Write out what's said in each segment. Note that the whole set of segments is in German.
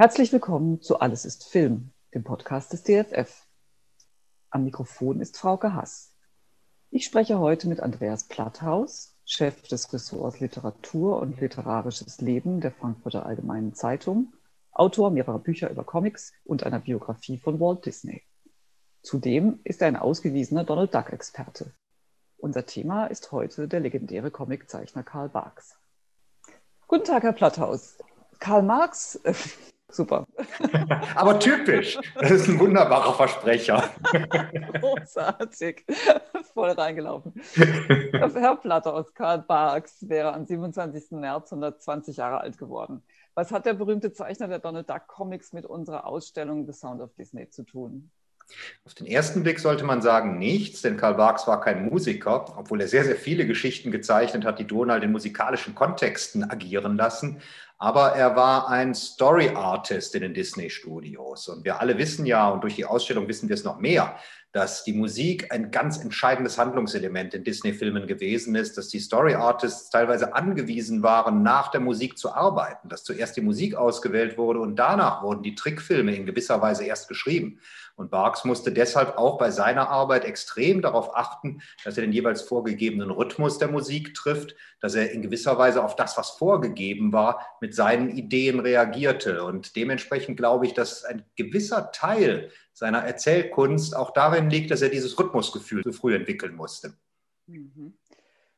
Herzlich willkommen zu Alles ist Film, dem Podcast des DFF. Am Mikrofon ist Frauke Hass. Ich spreche heute mit Andreas Platthaus, Chef des Ressorts Literatur und literarisches Leben der Frankfurter Allgemeinen Zeitung, Autor mehrerer Bücher über Comics und einer Biografie von Walt Disney. Zudem ist er ein ausgewiesener Donald Duck-Experte. Unser Thema ist heute der legendäre Comiczeichner Karl Barks. Guten Tag, Herr Platthaus. Karl Marx, äh, super. Aber typisch, das ist ein wunderbarer Versprecher. Großartig, voll reingelaufen. Herr Platthaus, Karl Barks wäre am 27. März 120 Jahre alt geworden. Was hat der berühmte Zeichner der Donald Duck Comics mit unserer Ausstellung The Sound of Disney zu tun? Auf den ersten Blick sollte man sagen nichts, denn Karl Barks war kein Musiker, obwohl er sehr, sehr viele Geschichten gezeichnet hat, die Donald in musikalischen Kontexten agieren lassen. Aber er war ein Story Artist in den Disney Studios. Und wir alle wissen ja, und durch die Ausstellung wissen wir es noch mehr, dass die Musik ein ganz entscheidendes Handlungselement in Disney-Filmen gewesen ist, dass die Story Artists teilweise angewiesen waren, nach der Musik zu arbeiten, dass zuerst die Musik ausgewählt wurde und danach wurden die Trickfilme in gewisser Weise erst geschrieben. Und Barks musste deshalb auch bei seiner Arbeit extrem darauf achten, dass er den jeweils vorgegebenen Rhythmus der Musik trifft, dass er in gewisser Weise auf das, was vorgegeben war, mit seinen Ideen reagierte. Und dementsprechend glaube ich, dass ein gewisser Teil seiner Erzählkunst auch darin liegt, dass er dieses Rhythmusgefühl so früh entwickeln musste. Mhm.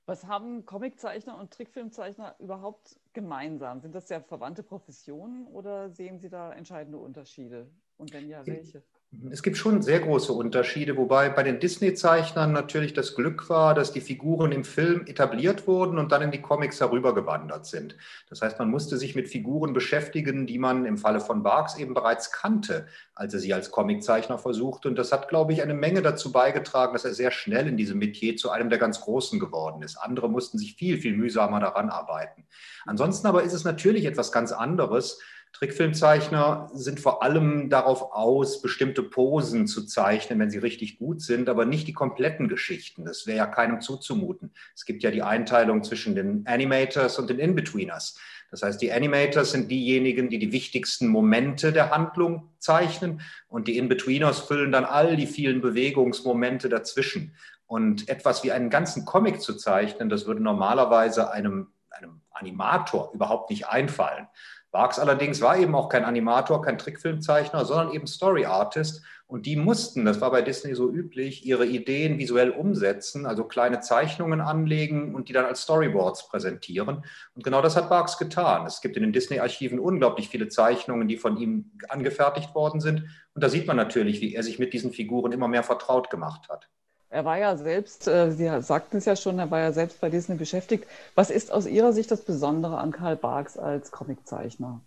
Was haben Comiczeichner und Trickfilmzeichner überhaupt gemeinsam? Sind das ja verwandte Professionen oder sehen Sie da entscheidende Unterschiede? Und wenn ja, welche? Es gibt schon sehr große Unterschiede, wobei bei den Disney-Zeichnern natürlich das Glück war, dass die Figuren im Film etabliert wurden und dann in die Comics herübergewandert sind. Das heißt, man musste sich mit Figuren beschäftigen, die man im Falle von Barks eben bereits kannte, als er sie als Comiczeichner versuchte. Und das hat, glaube ich, eine Menge dazu beigetragen, dass er sehr schnell in diesem Metier zu einem der ganz Großen geworden ist. Andere mussten sich viel, viel mühsamer daran arbeiten. Ansonsten aber ist es natürlich etwas ganz anderes, Trickfilmzeichner sind vor allem darauf aus, bestimmte Posen zu zeichnen, wenn sie richtig gut sind, aber nicht die kompletten Geschichten. Das wäre ja keinem zuzumuten. Es gibt ja die Einteilung zwischen den Animators und den In-Betweeners. Das heißt, die Animators sind diejenigen, die die wichtigsten Momente der Handlung zeichnen und die In-Betweeners füllen dann all die vielen Bewegungsmomente dazwischen. Und etwas wie einen ganzen Comic zu zeichnen, das würde normalerweise einem, einem Animator überhaupt nicht einfallen. Barks allerdings war eben auch kein Animator, kein Trickfilmzeichner, sondern eben Story Artist. Und die mussten, das war bei Disney so üblich, ihre Ideen visuell umsetzen, also kleine Zeichnungen anlegen und die dann als Storyboards präsentieren. Und genau das hat Barks getan. Es gibt in den Disney-Archiven unglaublich viele Zeichnungen, die von ihm angefertigt worden sind. Und da sieht man natürlich, wie er sich mit diesen Figuren immer mehr vertraut gemacht hat. Er war ja selbst, äh, Sie sagten es ja schon, er war ja selbst bei Disney beschäftigt. Was ist aus Ihrer Sicht das Besondere an Karl Barks als Comiczeichner?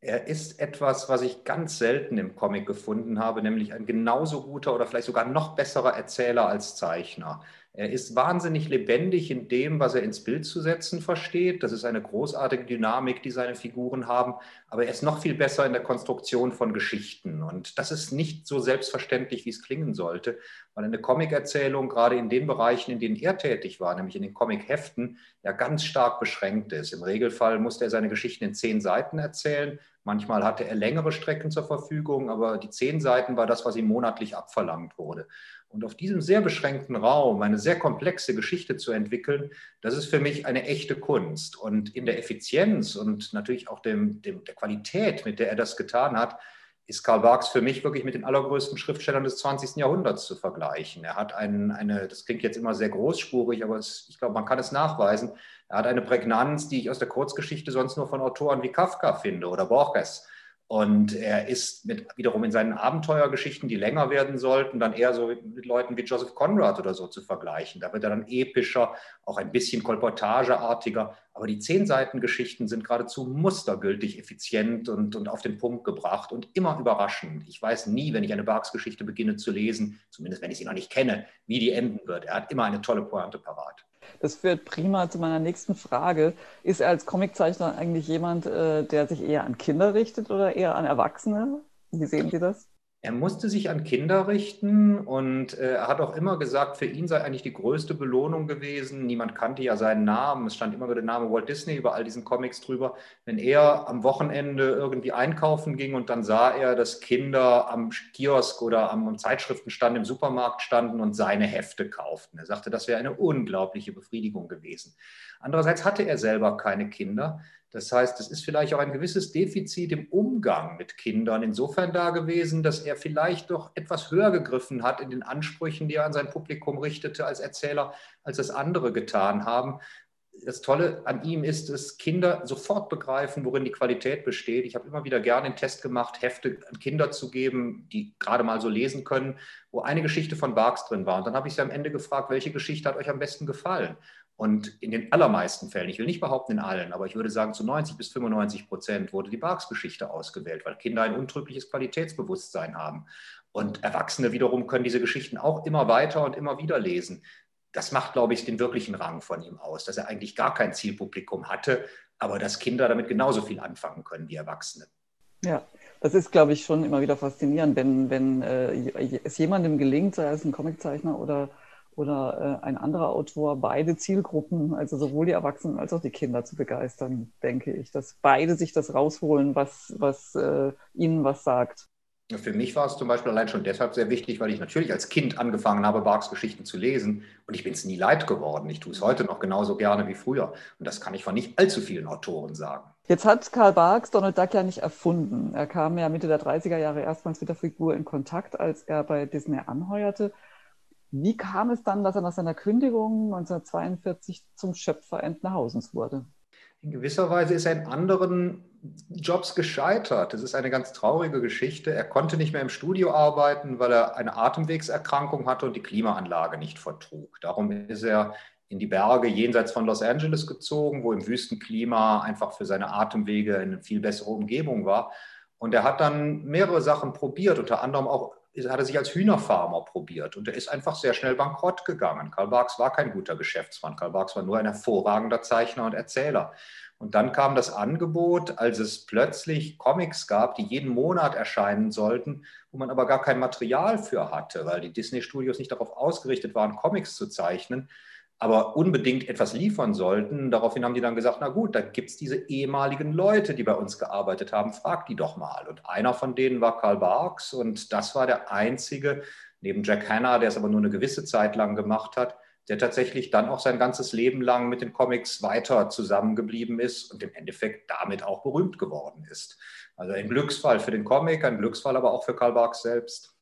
Er ist etwas, was ich ganz selten im Comic gefunden habe, nämlich ein genauso guter oder vielleicht sogar noch besserer Erzähler als Zeichner. Er ist wahnsinnig lebendig in dem, was er ins Bild zu setzen versteht. Das ist eine großartige Dynamik, die seine Figuren haben. Aber er ist noch viel besser in der Konstruktion von Geschichten. Und das ist nicht so selbstverständlich, wie es klingen sollte, weil eine Comic-Erzählung gerade in den Bereichen, in denen er tätig war, nämlich in den Comic-Heften, ja ganz stark beschränkt ist. Im Regelfall musste er seine Geschichten in zehn Seiten erzählen. Manchmal hatte er längere Strecken zur Verfügung, aber die zehn Seiten war das, was ihm monatlich abverlangt wurde. Und auf diesem sehr beschränkten Raum eine sehr komplexe Geschichte zu entwickeln, das ist für mich eine echte Kunst. Und in der Effizienz und natürlich auch dem, dem, der Qualität, mit der er das getan hat, ist Karl Barks für mich wirklich mit den allergrößten Schriftstellern des 20. Jahrhunderts zu vergleichen. Er hat einen, eine, das klingt jetzt immer sehr großspurig, aber es, ich glaube, man kann es nachweisen. Er hat eine Prägnanz, die ich aus der Kurzgeschichte sonst nur von Autoren wie Kafka finde oder Borges. Und er ist mit, wiederum in seinen Abenteuergeschichten, die länger werden sollten, dann eher so mit Leuten wie Joseph Conrad oder so zu vergleichen. Da wird er dann epischer, auch ein bisschen kolportageartiger. Aber die zehn Seiten Geschichten sind geradezu mustergültig effizient und, und auf den Punkt gebracht und immer überraschend. Ich weiß nie, wenn ich eine Barks-Geschichte beginne zu lesen, zumindest wenn ich sie noch nicht kenne, wie die enden wird. Er hat immer eine tolle Pointe parat. Das führt prima zu meiner nächsten Frage. Ist er als Comiczeichner eigentlich jemand, äh, der sich eher an Kinder richtet oder eher an Erwachsene? Wie sehen Sie das? Er musste sich an Kinder richten und äh, er hat auch immer gesagt, für ihn sei eigentlich die größte Belohnung gewesen. Niemand kannte ja seinen Namen. Es stand immer nur der Name Walt Disney über all diesen Comics drüber. Wenn er am Wochenende irgendwie einkaufen ging und dann sah er, dass Kinder am Kiosk oder am Zeitschriftenstand im Supermarkt standen und seine Hefte kauften. Er sagte, das wäre eine unglaubliche Befriedigung gewesen. Andererseits hatte er selber keine Kinder. Das heißt, es ist vielleicht auch ein gewisses Defizit im Umgang mit Kindern insofern da gewesen, dass er vielleicht doch etwas höher gegriffen hat in den Ansprüchen, die er an sein Publikum richtete als Erzähler, als es andere getan haben. Das Tolle an ihm ist, dass Kinder sofort begreifen, worin die Qualität besteht. Ich habe immer wieder gerne den Test gemacht, Hefte an Kinder zu geben, die gerade mal so lesen können, wo eine Geschichte von Barks drin war. Und dann habe ich sie am Ende gefragt, welche Geschichte hat euch am besten gefallen? Und in den allermeisten Fällen, ich will nicht behaupten in allen, aber ich würde sagen, zu 90 bis 95 Prozent wurde die Barks-Geschichte ausgewählt, weil Kinder ein untrügliches Qualitätsbewusstsein haben. Und Erwachsene wiederum können diese Geschichten auch immer weiter und immer wieder lesen. Das macht, glaube ich, den wirklichen Rang von ihm aus, dass er eigentlich gar kein Zielpublikum hatte, aber dass Kinder damit genauso viel anfangen können wie Erwachsene. Ja, das ist, glaube ich, schon immer wieder faszinierend, wenn, wenn äh, es jemandem gelingt, sei es ein Comiczeichner oder oder äh, ein anderer Autor beide Zielgruppen, also sowohl die Erwachsenen als auch die Kinder zu begeistern, denke ich, dass beide sich das rausholen, was, was äh, ihnen was sagt. Für mich war es zum Beispiel allein schon deshalb sehr wichtig, weil ich natürlich als Kind angefangen habe, Barks Geschichten zu lesen und ich bin es nie leid geworden. Ich tue es heute noch genauso gerne wie früher und das kann ich von nicht allzu vielen Autoren sagen. Jetzt hat Karl Barks Donald Duck ja nicht erfunden. Er kam ja Mitte der 30er Jahre erstmals mit der Figur in Kontakt, als er bei Disney anheuerte. Wie kam es dann, dass er nach seiner Kündigung 1942 zum Schöpfer Entenhausens wurde? In gewisser Weise ist er in anderen Jobs gescheitert. Das ist eine ganz traurige Geschichte. Er konnte nicht mehr im Studio arbeiten, weil er eine Atemwegserkrankung hatte und die Klimaanlage nicht vertrug. Darum ist er in die Berge jenseits von Los Angeles gezogen, wo im Wüstenklima einfach für seine Atemwege eine viel bessere Umgebung war. Und er hat dann mehrere Sachen probiert, unter anderem auch hat er sich als Hühnerfarmer probiert und er ist einfach sehr schnell bankrott gegangen. Karl Barks war kein guter Geschäftsmann. Karl Barks war nur ein hervorragender Zeichner und Erzähler. Und dann kam das Angebot, als es plötzlich Comics gab, die jeden Monat erscheinen sollten, wo man aber gar kein Material für hatte, weil die Disney-Studios nicht darauf ausgerichtet waren, Comics zu zeichnen aber unbedingt etwas liefern sollten. Daraufhin haben die dann gesagt, na gut, da gibt es diese ehemaligen Leute, die bei uns gearbeitet haben, frag die doch mal. Und einer von denen war Karl Barks und das war der einzige, neben Jack Hanna, der es aber nur eine gewisse Zeit lang gemacht hat, der tatsächlich dann auch sein ganzes Leben lang mit den Comics weiter zusammengeblieben ist und im Endeffekt damit auch berühmt geworden ist. Also ein Glücksfall für den Comic, ein Glücksfall aber auch für Karl Barks selbst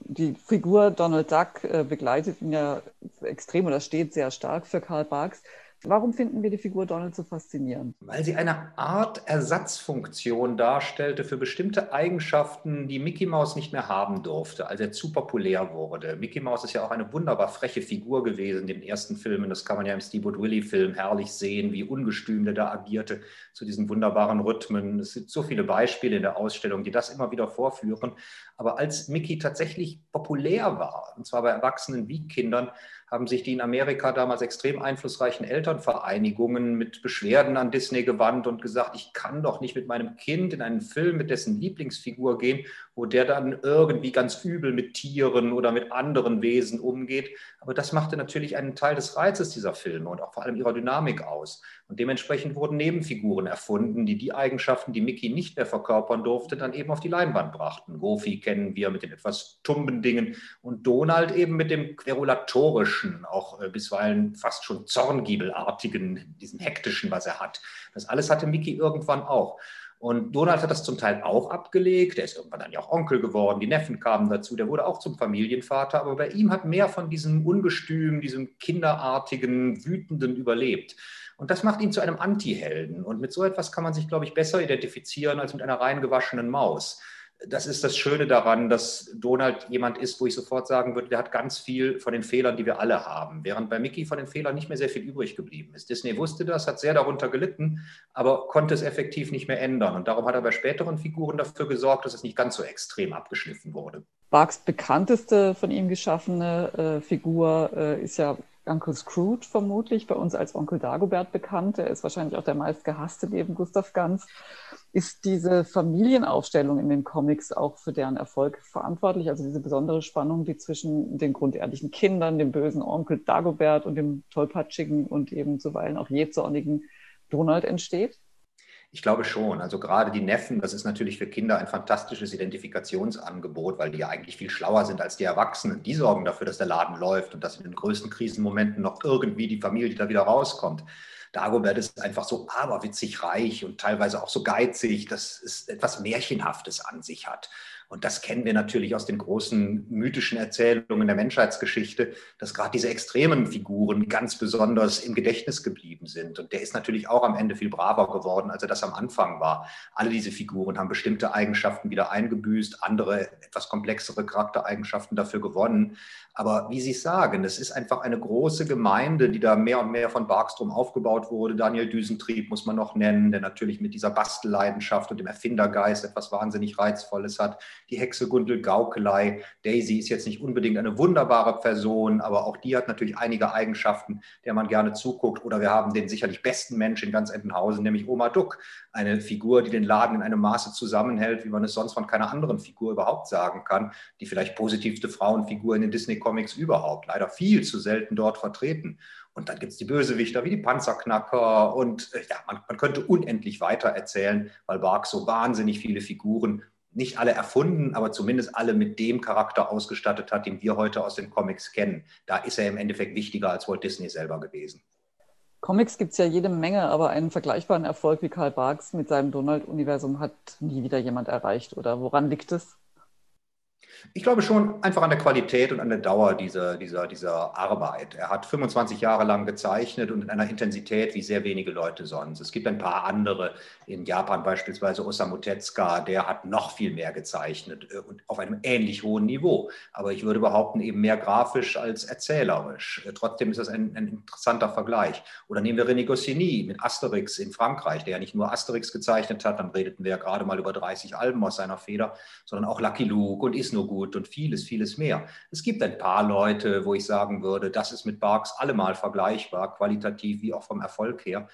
die Figur Donald Duck äh, begleitet ihn ja extrem oder steht sehr stark für Karl Barks. Warum finden wir die Figur Donald so faszinierend? Weil sie eine Art Ersatzfunktion darstellte für bestimmte Eigenschaften, die Mickey Mouse nicht mehr haben durfte, als er zu populär wurde. Mickey Mouse ist ja auch eine wunderbar freche Figur gewesen in den ersten Filmen. Das kann man ja im Steamboat Willie-Film herrlich sehen, wie ungestüm der da agierte zu diesen wunderbaren Rhythmen. Es gibt so viele Beispiele in der Ausstellung, die das immer wieder vorführen. Aber als Mickey tatsächlich populär war, und zwar bei Erwachsenen wie Kindern, haben sich die in Amerika damals extrem einflussreichen Elternvereinigungen mit Beschwerden an Disney gewandt und gesagt, ich kann doch nicht mit meinem Kind in einen Film mit dessen Lieblingsfigur gehen, wo der dann irgendwie ganz übel mit Tieren oder mit anderen Wesen umgeht. Aber das machte natürlich einen Teil des Reizes dieser Filme und auch vor allem ihrer Dynamik aus. Und dementsprechend wurden Nebenfiguren erfunden, die die Eigenschaften, die Mickey nicht mehr verkörpern durfte, dann eben auf die Leinwand brachten. Goofy kennen wir mit den etwas tumben Dingen und Donald eben mit dem querulatorischen, auch äh, bisweilen fast schon zorngiebelartigen, diesem hektischen, was er hat. Das alles hatte Mickey irgendwann auch. Und Donald hat das zum Teil auch abgelegt. Er ist irgendwann dann ja auch Onkel geworden. Die Neffen kamen dazu. Der wurde auch zum Familienvater. Aber bei ihm hat mehr von diesem Ungestüm, diesem kinderartigen, wütenden überlebt. Und das macht ihn zu einem Anti-Helden. Und mit so etwas kann man sich, glaube ich, besser identifizieren als mit einer rein gewaschenen Maus das ist das Schöne daran, dass Donald jemand ist, wo ich sofort sagen würde, der hat ganz viel von den Fehlern, die wir alle haben. Während bei Mickey von den Fehlern nicht mehr sehr viel übrig geblieben ist. Disney wusste das, hat sehr darunter gelitten, aber konnte es effektiv nicht mehr ändern. Und darum hat er bei späteren Figuren dafür gesorgt, dass es nicht ganz so extrem abgeschliffen wurde. Barks bekannteste von ihm geschaffene äh, Figur äh, ist ja Onkel Scrooge vermutlich, bei uns als Onkel Dagobert bekannt. Er ist wahrscheinlich auch der meistgehasste neben Gustav Ganz. Ist diese Familienaufstellung in den Comics auch für deren Erfolg verantwortlich? Also diese besondere Spannung, die zwischen den grundehrlichen Kindern, dem bösen Onkel Dagobert und dem tollpatschigen und eben zuweilen auch jähzornigen Donald entsteht? Ich glaube schon. Also gerade die Neffen, das ist natürlich für Kinder ein fantastisches Identifikationsangebot, weil die ja eigentlich viel schlauer sind als die Erwachsenen. Die sorgen dafür, dass der Laden läuft und dass in den größten Krisenmomenten noch irgendwie die Familie da wieder rauskommt. Dagobert ist einfach so aberwitzig reich und teilweise auch so geizig, dass es etwas Märchenhaftes an sich hat. Und das kennen wir natürlich aus den großen mythischen Erzählungen der Menschheitsgeschichte, dass gerade diese extremen Figuren ganz besonders im Gedächtnis geblieben sind. Und der ist natürlich auch am Ende viel braver geworden, als er das am Anfang war. Alle diese Figuren haben bestimmte Eigenschaften wieder eingebüßt, andere etwas komplexere Charaktereigenschaften dafür gewonnen. Aber wie Sie sagen, es ist einfach eine große Gemeinde, die da mehr und mehr von Barkstrom aufgebaut wurde. Daniel Düsentrieb muss man noch nennen, der natürlich mit dieser Bastelleidenschaft und dem Erfindergeist etwas wahnsinnig Reizvolles hat. Die Hexe Gundel Gaukelei. Daisy ist jetzt nicht unbedingt eine wunderbare Person, aber auch die hat natürlich einige Eigenschaften, der man gerne zuguckt. Oder wir haben den sicherlich besten Mensch in ganz Entenhausen, nämlich Oma Duck. Eine Figur, die den Laden in einem Maße zusammenhält, wie man es sonst von keiner anderen Figur überhaupt sagen kann. Die vielleicht positivste Frauenfigur in den Disney Comics überhaupt. Leider viel zu selten dort vertreten. Und dann gibt es die Bösewichter wie die Panzerknacker und äh, ja, man, man, könnte unendlich weiter erzählen, weil Bark so wahnsinnig viele Figuren, nicht alle erfunden, aber zumindest alle mit dem Charakter ausgestattet hat, den wir heute aus den Comics kennen. Da ist er im Endeffekt wichtiger als Walt Disney selber gewesen. Comics gibt es ja jede Menge, aber einen vergleichbaren Erfolg wie Karl Barks mit seinem Donald-Universum hat nie wieder jemand erreicht. Oder woran liegt es? Ich glaube schon einfach an der Qualität und an der Dauer dieser, dieser, dieser Arbeit. Er hat 25 Jahre lang gezeichnet und in einer Intensität wie sehr wenige Leute sonst. Es gibt ein paar andere, in Japan beispielsweise Osamu Tezuka, der hat noch viel mehr gezeichnet äh, und auf einem ähnlich hohen Niveau. Aber ich würde behaupten, eben mehr grafisch als erzählerisch. Äh, trotzdem ist das ein, ein interessanter Vergleich. Oder nehmen wir René Goscinny mit Asterix in Frankreich, der ja nicht nur Asterix gezeichnet hat, dann redeten wir ja gerade mal über 30 Alben aus seiner Feder, sondern auch Lucky Luke und Is Gut und vieles, vieles mehr. Es gibt ein paar Leute, wo ich sagen würde, das ist mit Barks allemal vergleichbar, qualitativ wie auch vom Erfolg her.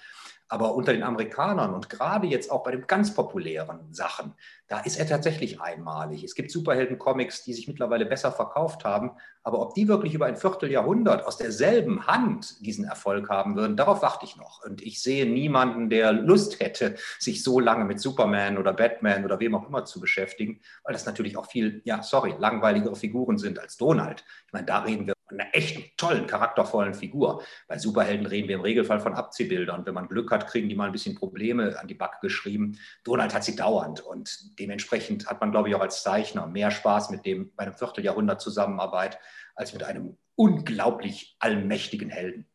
Aber unter den Amerikanern und gerade jetzt auch bei den ganz populären Sachen, da ist er tatsächlich einmalig. Es gibt Superhelden-Comics, die sich mittlerweile besser verkauft haben, aber ob die wirklich über ein Vierteljahrhundert aus derselben Hand diesen Erfolg haben würden, darauf warte ich noch. Und ich sehe niemanden, der Lust hätte, sich so lange mit Superman oder Batman oder wem auch immer zu beschäftigen, weil das natürlich auch viel, ja, sorry, langweiligere Figuren sind als Donald. Ich meine, da reden wir einer echten, tollen, charaktervollen Figur. Bei Superhelden reden wir im Regelfall von Abziehbildern. Wenn man Glück hat, kriegen die mal ein bisschen Probleme an die Backe geschrieben. Donald hat sie dauernd und dementsprechend hat man, glaube ich, auch als Zeichner mehr Spaß mit dem bei einem Vierteljahrhundert Zusammenarbeit als mit einem unglaublich allmächtigen Helden.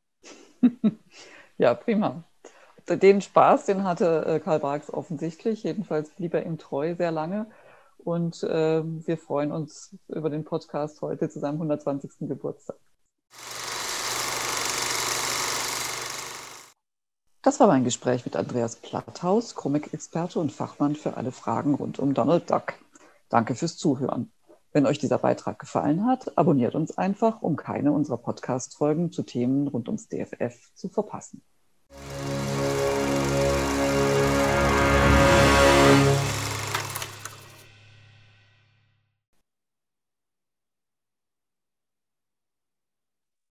ja, prima. Den Spaß, den hatte äh, Karl Barks offensichtlich. Jedenfalls blieb er ihm treu sehr lange. Und äh, wir freuen uns über den Podcast heute zu seinem 120. Geburtstag. Das war mein Gespräch mit Andreas Platthaus, Comic-Experte und Fachmann für alle Fragen rund um Donald Duck. Danke fürs Zuhören. Wenn euch dieser Beitrag gefallen hat, abonniert uns einfach, um keine unserer Podcast-Folgen zu Themen rund ums DFF zu verpassen.